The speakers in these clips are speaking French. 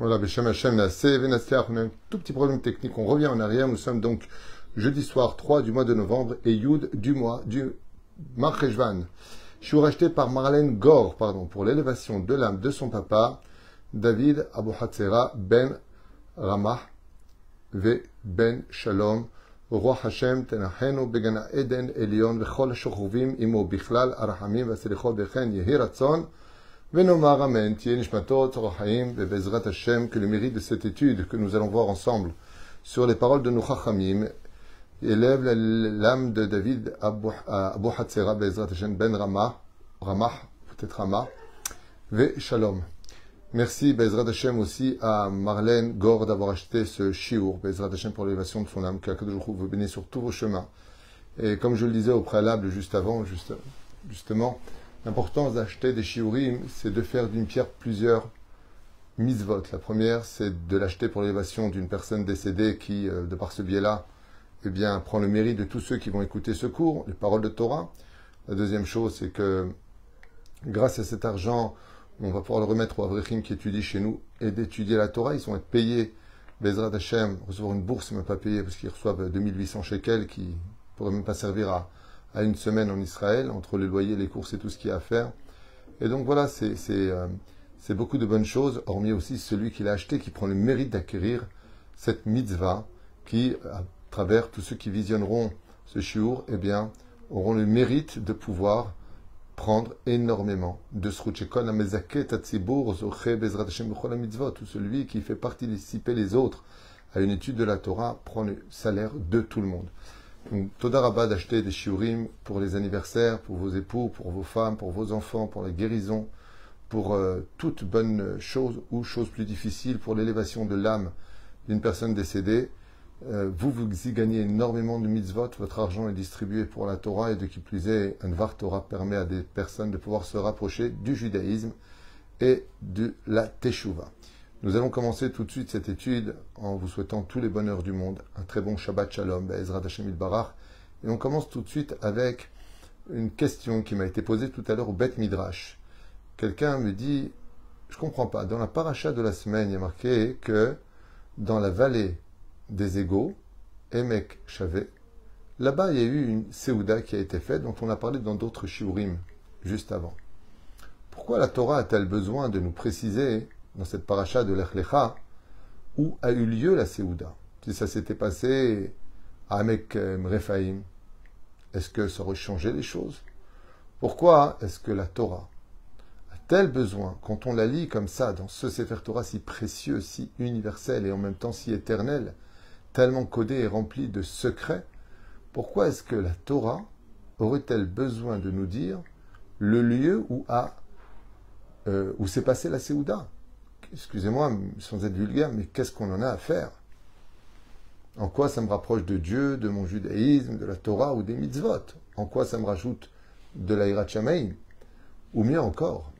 Voilà, Beshem Hashem Venastiach, on a un tout petit problème technique, on revient en arrière, nous sommes donc jeudi soir 3 du mois de novembre et Yud du mois du Marcheshvan. Je suis racheté par Marlène Gore, pardon, pour l'élévation de l'âme de son papa, David Abu Hatzera Ben Ramah Ve Ben Shalom, roi Hashem Tenachenu Begana Eden Elion Vechol Shochuvim Imo Bichlal Arahamim Vaselichol Bechen Yehi Ratzon Amen, Hashem, que le mérite de cette étude que nous allons voir ensemble sur les paroles de nos Chachamim élève l'âme de David Abu, Hatzera, Bezrat Hashem, Ben Ramah, Ramah, peut-être Ramah, Ve Shalom. Merci Bezrat Hashem aussi à Marlène Gore d'avoir acheté ce shiur, Bezrat Hashem pour l'élévation de son âme, que Akadosh vous bénisse sur tous vos chemins. Et comme je le disais au préalable juste avant, juste, justement, L'importance d'acheter des shiurim, c'est de faire d'une pierre plusieurs mitzvot. La première, c'est de l'acheter pour l'élévation d'une personne décédée qui, euh, de par ce biais-là, eh bien, prend le mérite de tous ceux qui vont écouter ce cours, les paroles de Torah. La deuxième chose, c'est que grâce à cet argent, on va pouvoir le remettre aux Avrechim qui étudient chez nous et d'étudier la Torah. Ils vont être payés, Bezrat Hashem, recevoir une bourse, même pas payée parce qu'ils reçoivent 2800 shekels qui ne pourraient même pas servir à, à une semaine en Israël, entre les loyers, les courses et tout ce qu'il y a à faire. Et donc voilà, c'est euh, beaucoup de bonnes choses, hormis aussi celui qui l'a acheté, qui prend le mérite d'acquérir cette mitzvah, qui, à travers tous ceux qui visionneront ce shiur, eh bien, auront le mérite de pouvoir prendre énormément de mitzvot, ou celui qui fait participer les autres à une étude de la Torah prend le salaire de tout le monde. Todarabah d'acheter des shiurim pour les anniversaires, pour vos époux, pour vos femmes, pour vos enfants, pour la guérison, pour euh, toute bonne chose ou chose plus difficile, pour l'élévation de l'âme d'une personne décédée. Euh, vous, vous y gagnez énormément de mitzvot, votre argent est distribué pour la Torah et de qui plus est, un var Torah permet à des personnes de pouvoir se rapprocher du judaïsme et de la Teshuvah. Nous allons commencer tout de suite cette étude en vous souhaitant tous les bonheurs du monde, un très bon Shabbat Shalom, Ezra Hashem Barach. Et on commence tout de suite avec une question qui m'a été posée tout à l'heure au Bet Midrash. Quelqu'un me dit, je comprends pas, dans la paracha de la semaine, il y marqué que dans la vallée des égaux, Emek Shavé, là-bas il y a eu une Seouda qui a été faite, dont on a parlé dans d'autres shiurim juste avant. Pourquoi la Torah a-t-elle besoin de nous préciser dans cette paracha de l'Echlecha, où a eu lieu la Séouda. Si ça s'était passé à Amek Mrefaim, est-ce que ça aurait changé les choses? Pourquoi est-ce que la Torah a-t-elle besoin, quand on la lit comme ça, dans ce Sefer Torah si précieux, si universel et en même temps si éternel, tellement codé et rempli de secrets, pourquoi est-ce que la Torah aurait-elle besoin de nous dire le lieu où, a, euh, s'est passée la Séouda? Excusez-moi, sans être vulgaire, mais qu'est-ce qu'on en a à faire? En quoi ça me rapproche de Dieu, de mon judaïsme, de la Torah ou des mitzvot? En quoi ça me rajoute de l'Aïra Shamaï Ou mieux encore,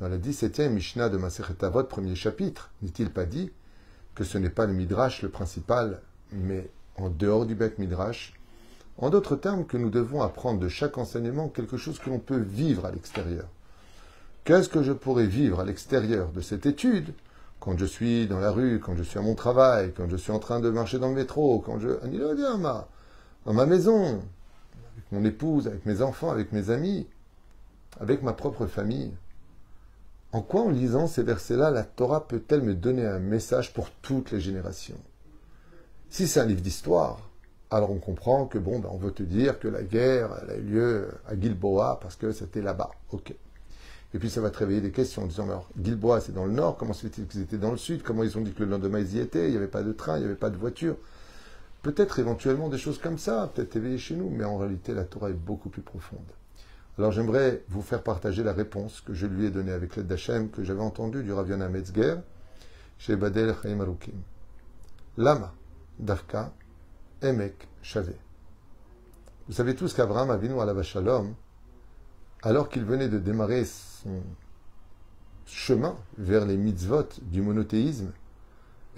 dans la 17e Mishnah de Masechet Avot, premier chapitre, n'est-il pas dit que ce n'est pas le Midrash le principal, mais en dehors du bec Midrash? En d'autres termes, que nous devons apprendre de chaque enseignement quelque chose que l'on peut vivre à l'extérieur. Qu'est-ce que je pourrais vivre à l'extérieur de cette étude quand je suis dans la rue, quand je suis à mon travail, quand je suis en train de marcher dans le métro, quand je. dans ma maison, avec mon épouse, avec mes enfants, avec mes amis, avec ma propre famille. En quoi, en lisant ces versets-là, la Torah peut-elle me donner un message pour toutes les générations? Si c'est un livre d'histoire, alors on comprend que, bon, ben, on veut te dire que la guerre a eu lieu à Gilboa parce que c'était là-bas. Ok. Et puis ça va te réveiller des questions en disant, alors, Gilboa, c'est dans le nord, comment se fait-il qu'ils étaient dans le sud? Comment ils ont dit que le lendemain ils y étaient? Il n'y avait pas de train, il n'y avait pas de voiture. Peut-être éventuellement des choses comme ça, peut-être éveillées chez nous, mais en réalité la Torah est beaucoup plus profonde. Alors j'aimerais vous faire partager la réponse que je lui ai donnée avec l'aide d'Hachem, que j'avais entendue du Raviana Metzger, chez Badel Chaim Arukim. Lama, Dafka, Emek, Shavé. Vous savez tous qu'Abraham Avinu à la Shalom, alors qu'il venait de démarrer son chemin vers les mitzvot du monothéisme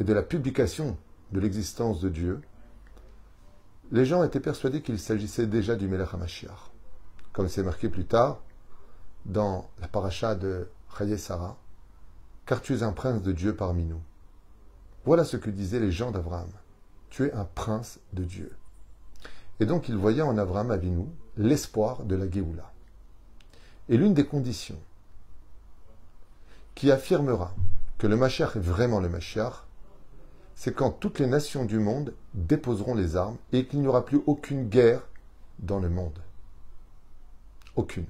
et de la publication de l'existence de Dieu, les gens étaient persuadés qu'il s'agissait déjà du Melech HaMashiach. Comme c'est marqué plus tard dans la paracha de Chaye Sarah, car tu es un prince de Dieu parmi nous. Voilà ce que disaient les gens d'Abraham. Tu es un prince de Dieu. Et donc ils voyaient en Abraham Avinu l'espoir de la Géoula. Et l'une des conditions qui affirmera que le Mashiach est vraiment le Mashiach, c'est quand toutes les nations du monde déposeront les armes et qu'il n'y aura plus aucune guerre dans le monde. Aucune.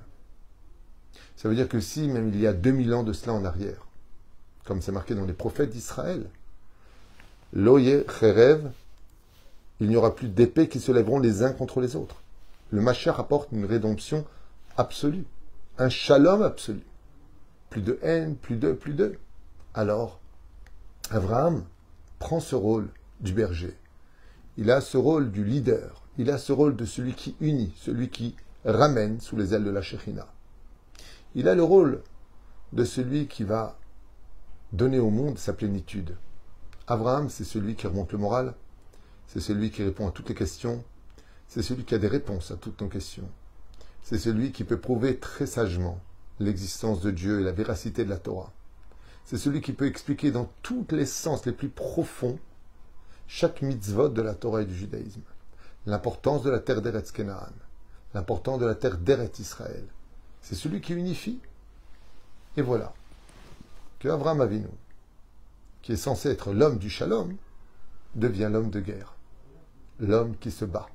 Ça veut dire que si, même il y a 2000 ans de cela en arrière, comme c'est marqué dans les prophètes d'Israël, Loye Cherev, il n'y aura plus d'épées qui se lèveront les uns contre les autres. Le Mashiach apporte une rédemption absolue, un shalom absolu. Plus de haine, plus de, plus de. Alors, Abraham prend ce rôle du berger. Il a ce rôle du leader. Il a ce rôle de celui qui unit, celui qui ramène sous les ailes de la Shekhinah. Il a le rôle de celui qui va donner au monde sa plénitude. Abraham, c'est celui qui remonte le moral, c'est celui qui répond à toutes les questions, c'est celui qui a des réponses à toutes nos questions, c'est celui qui peut prouver très sagement l'existence de Dieu et la véracité de la Torah. C'est celui qui peut expliquer dans tous les sens les plus profonds chaque mitzvot de la Torah et du judaïsme. L'importance de la terre d'Eretz Kenaan, l'importance de la terre d'Eretz Israël. C'est celui qui unifie. Et voilà que Abraham Avinu, qui est censé être l'homme du shalom, devient l'homme de guerre, l'homme qui se bat,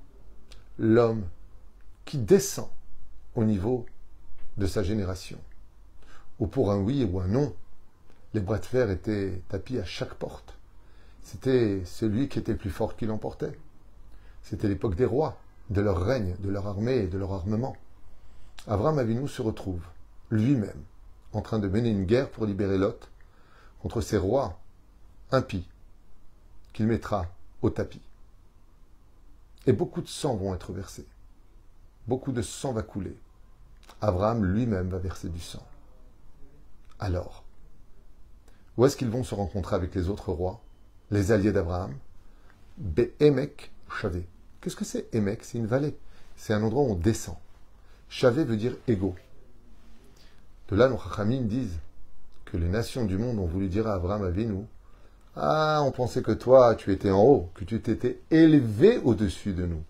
l'homme qui descend au niveau de sa génération. Ou pour un oui ou un non, les bras de fer étaient tapis à chaque porte. C'était celui qui était plus fort qui l'emportait. C'était l'époque des rois, de leur règne, de leur armée et de leur armement. Avram Avinu se retrouve, lui-même, en train de mener une guerre pour libérer Lot contre ces rois impies qu'il mettra au tapis. Et beaucoup de sang vont être versés. Beaucoup de sang va couler. Abraham lui-même va verser du sang. Alors, où est-ce qu'ils vont se rencontrer avec les autres rois, les alliés d'Abraham? Be'emek Chavé. Qu'est-ce que c'est Emek C'est une vallée. C'est un endroit où on descend. Chavé veut dire égaux. De là, nos Chachamim disent que les nations du monde ont voulu dire à Abraham Avinu Ah, on pensait que toi, tu étais en haut, que tu t'étais élevé au-dessus de nous.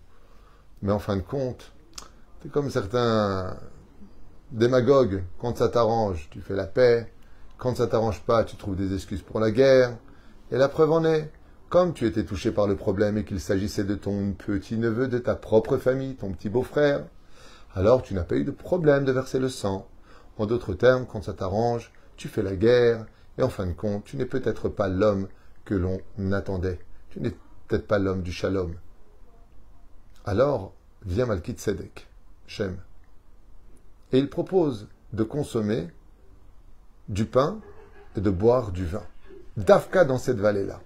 Mais en fin de compte, c'est comme certains démagogue, quand ça t'arrange, tu fais la paix. Quand ça t'arrange pas, tu trouves des excuses pour la guerre. Et la preuve en est, comme tu étais touché par le problème et qu'il s'agissait de ton petit-neveu de ta propre famille, ton petit beau-frère, alors tu n'as pas eu de problème de verser le sang. En d'autres termes, quand ça t'arrange, tu fais la guerre, et en fin de compte, tu n'es peut-être pas l'homme que l'on attendait. Tu n'es peut-être pas l'homme du shalom. Alors, vient Malkit Sedek, Shem, et il propose de consommer du pain et de boire du vin. Dafka dans cette vallée-là.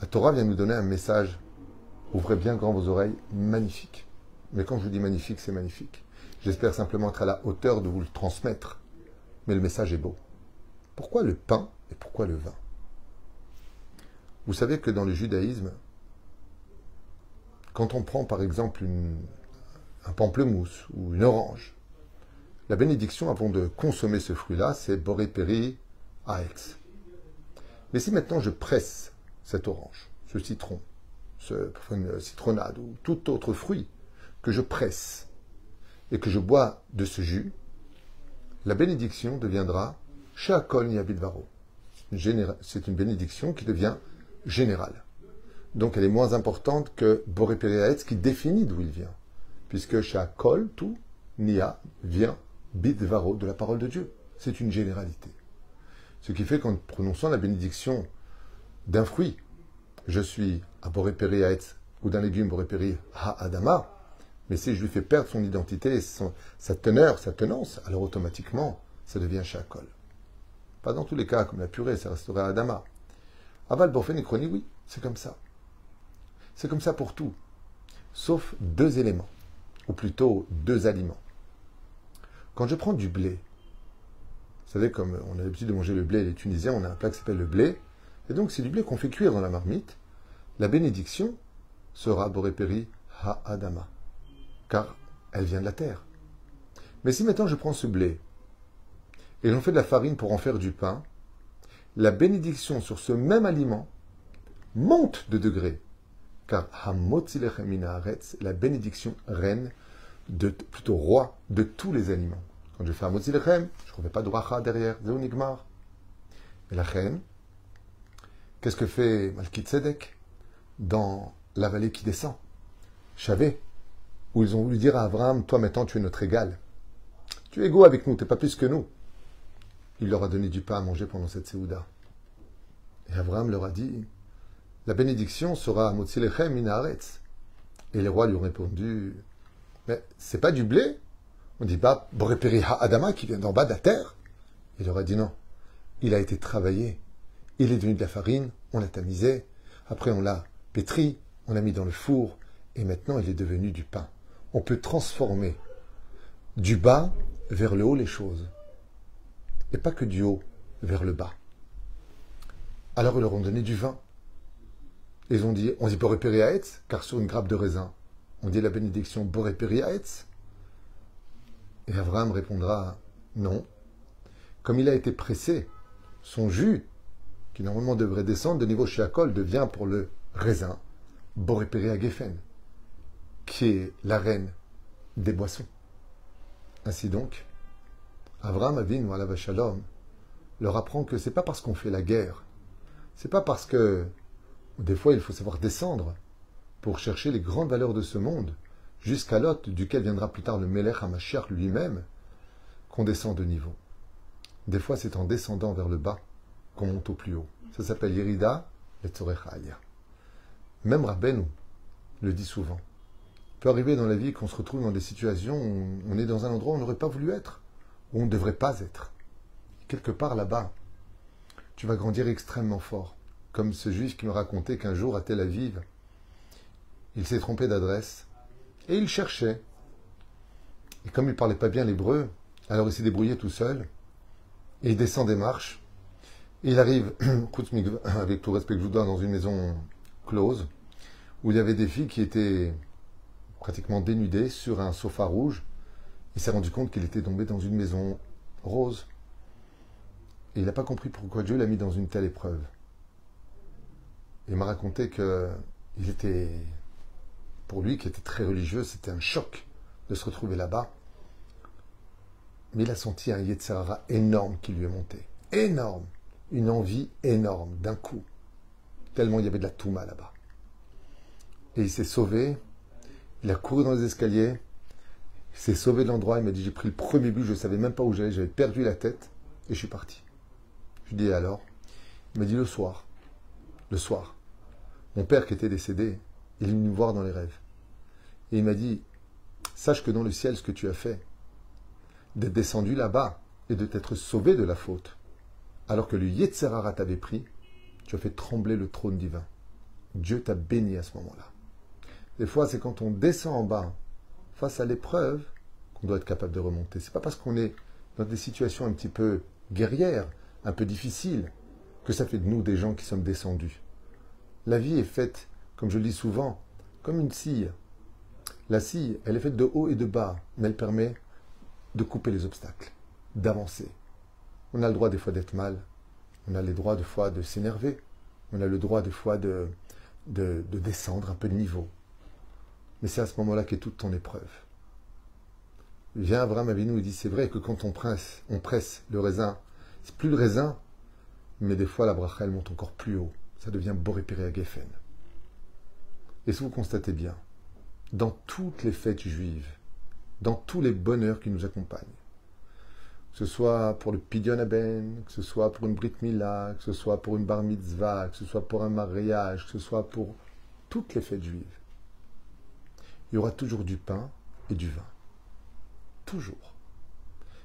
La Torah vient nous donner un message. Ouvrez bien grand vos oreilles, magnifique. Mais quand je vous dis magnifique, c'est magnifique. J'espère simplement être à la hauteur de vous le transmettre. Mais le message est beau. Pourquoi le pain et pourquoi le vin? Vous savez que dans le judaïsme, quand on prend par exemple une, un pamplemousse ou une orange. La bénédiction avant de consommer ce fruit-là, c'est Boré Aetz. Mais si maintenant je presse cette orange, ce citron, ce, une citronnade ou tout autre fruit que je presse et que je bois de ce jus, la bénédiction deviendra Shakol Niabidvaro. C'est une bénédiction qui devient générale. Donc elle est moins importante que Boré Aetz qui définit d'où il vient puisque Kol, tout, Nia, vient Bidvaro, de la parole de Dieu. C'est une généralité. Ce qui fait qu'en prononçant la bénédiction d'un fruit, je suis à Borépéri Haetz, ou d'un légume Borépéri Ha Adama, mais si je lui fais perdre son identité, sa teneur, sa tenance, alors automatiquement, ça devient Kol. Pas dans tous les cas, comme la purée, ça resterait Adama. Aval Borfen oui, c'est comme ça. C'est comme ça pour tout, sauf deux éléments ou plutôt deux aliments. Quand je prends du blé, vous savez, comme on a l'habitude de manger le blé, les Tunisiens, on a un plat qui s'appelle le blé, et donc c'est du blé qu'on fait cuire dans la marmite, la bénédiction sera Borépéri Ha-Adama, car elle vient de la terre. Mais si maintenant je prends ce blé, et j'en fais de la farine pour en faire du pain, la bénédiction sur ce même aliment monte de degré. Car la bénédiction reine, de, plutôt roi de tous les aliments. Quand je fais un lechem, je ne remets pas de racha derrière, nigmar. Et la reine, qu'est-ce que fait Malkit Tzedek dans la vallée qui descend? Chavé, où ils ont voulu dire à Abraham, toi maintenant tu es notre égal. Tu es égaux avec nous, tu n'es pas plus que nous. Il leur a donné du pain à manger pendant cette séouda. Et Abraham leur a dit, la bénédiction sera Motzilechem Minaretz. Et les rois lui ont répondu, mais c'est pas du blé On dit pas Boreperi Adama qui vient d'en bas de la terre Il leur a dit non. Il a été travaillé. Il est devenu de la farine, on l'a tamisé, après on l'a pétri, on l'a mis dans le four, et maintenant il est devenu du pain. On peut transformer du bas vers le haut les choses. Et pas que du haut vers le bas. Alors ils leur ont donné du vin. Ils ont dit, on dit Boreperiaetz, car sur une grappe de raisin, on dit la bénédiction Boreperiaetz. Et Abraham répondra, non. Comme il a été pressé, son jus, qui normalement devrait descendre de niveau Shiakol, devient pour le raisin Boreperi Geffen, qui est la reine des boissons. Ainsi donc, Abraham Avin la Shalom leur apprend que c'est pas parce qu'on fait la guerre, c'est pas parce que des fois il faut savoir descendre pour chercher les grandes valeurs de ce monde, jusqu'à l'hôte duquel viendra plus tard le Melech HaMashiach lui-même, qu'on descend de niveau. Des fois c'est en descendant vers le bas qu'on monte au plus haut. Ça s'appelle Yerida et Tzorechaya. Même Rabbeinu le dit souvent. Il peut arriver dans la vie qu'on se retrouve dans des situations où on est dans un endroit où on n'aurait pas voulu être, où on ne devrait pas être. Quelque part là-bas, tu vas grandir extrêmement fort. Comme ce juif qui me racontait qu'un jour à Tel Aviv, il s'est trompé d'adresse et il cherchait. Et comme il ne parlait pas bien l'hébreu, alors il s'est débrouillé tout seul et il descend des marches. Il arrive, avec tout respect que je vous donne, dans une maison close où il y avait des filles qui étaient pratiquement dénudées sur un sofa rouge. Il s'est rendu compte qu'il était tombé dans une maison rose. Et il n'a pas compris pourquoi Dieu l'a mis dans une telle épreuve. Il m'a raconté que il était, pour lui qui était très religieux, c'était un choc de se retrouver là-bas. Mais il a senti un Yetzirara énorme qui lui est monté. Énorme. Une envie énorme, d'un coup. Tellement il y avait de la Touma là-bas. Et il s'est sauvé. Il a couru dans les escaliers. Il s'est sauvé de l'endroit. Il m'a dit J'ai pris le premier but, je ne savais même pas où j'allais. J'avais perdu la tête. Et je suis parti. Je lui ai dit Alors? Il m'a dit Le soir. Le soir. Mon père qui était décédé, il est venu me voir dans les rêves. Et il m'a dit, sache que dans le ciel, ce que tu as fait, d'être descendu là-bas et de t'être sauvé de la faute, alors que le Yetzerara t'avait pris, tu as fait trembler le trône divin. Dieu t'a béni à ce moment-là. Des fois, c'est quand on descend en bas, face à l'épreuve, qu'on doit être capable de remonter. C'est pas parce qu'on est dans des situations un petit peu guerrières, un peu difficiles, que ça fait de nous des gens qui sommes descendus. La vie est faite, comme je le dis souvent, comme une scie. La scie, elle est faite de haut et de bas, mais elle permet de couper les obstacles, d'avancer. On a le droit des fois d'être mal, on a le droit des fois de s'énerver, on a le droit des fois de, de, descendre un peu de niveau. Mais c'est à ce moment-là qu'est toute ton épreuve. Vient Abraham Avinu et dit c'est vrai que quand on presse, on presse le raisin, c'est plus le raisin, mais des fois la bracha elle monte encore plus haut ça devient Borépéré Geffen. Et si vous constatez bien, dans toutes les fêtes juives, dans tous les bonheurs qui nous accompagnent, que ce soit pour le Pidyon Aben, que ce soit pour une Brit Mila, que ce soit pour une Bar Mitzvah, que ce soit pour un mariage, que ce soit pour toutes les fêtes juives, il y aura toujours du pain et du vin. Toujours.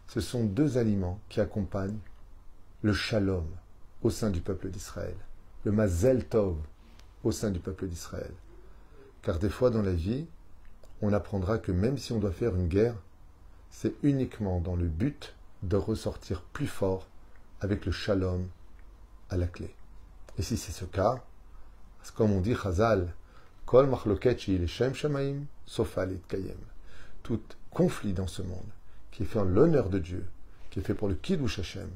Ce sont deux aliments qui accompagnent le shalom au sein du peuple d'Israël le Mazel Tov au sein du peuple d'Israël. Car des fois dans la vie, on apprendra que même si on doit faire une guerre, c'est uniquement dans le but de ressortir plus fort avec le shalom à la clé. Et si c'est ce cas, comme on dit Chazal, Kol Shamaim. Tout conflit dans ce monde, qui est fait en l'honneur de Dieu, qui est fait pour le Kiddush Hashem.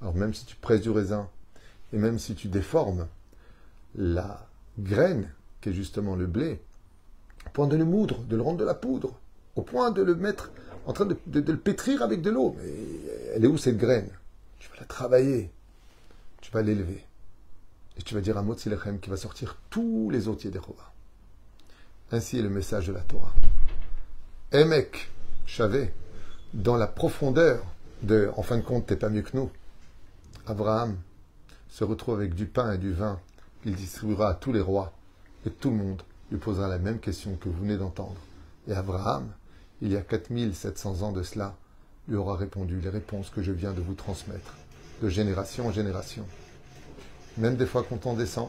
Alors même si tu presses du raisin, Et même si tu déformes la graine, qui est justement le blé, au point de le moudre, de le rendre de la poudre, au point de le mettre en train de, le pétrir avec de l'eau. Mais elle est où cette graine? Tu vas la travailler, tu vas l'élever. Et tu vas dire à Motzilechem qui va sortir tous les autres Yedechova. Ainsi est le message de la Torah. Emek, Chavé, dans la profondeur de, en fin de compte, t'es pas mieux que nous. Abraham se retrouve avec du pain et du vin qu'il distribuera à tous les rois, et tout le monde lui posera la même question que vous venez d'entendre. Et Abraham, il y a 4700 ans de cela, lui aura répondu les réponses que je viens de vous transmettre, de génération en génération. Même des fois quand on descend,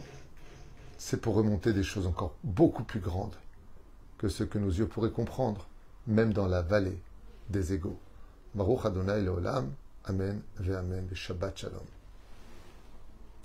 c'est pour remonter des choses encore beaucoup plus grandes que ce que nos yeux pourraient comprendre, même dans la vallée des égaux. Baruch Adonai Leolam, Amen ve Amen, Shabbat Shalom.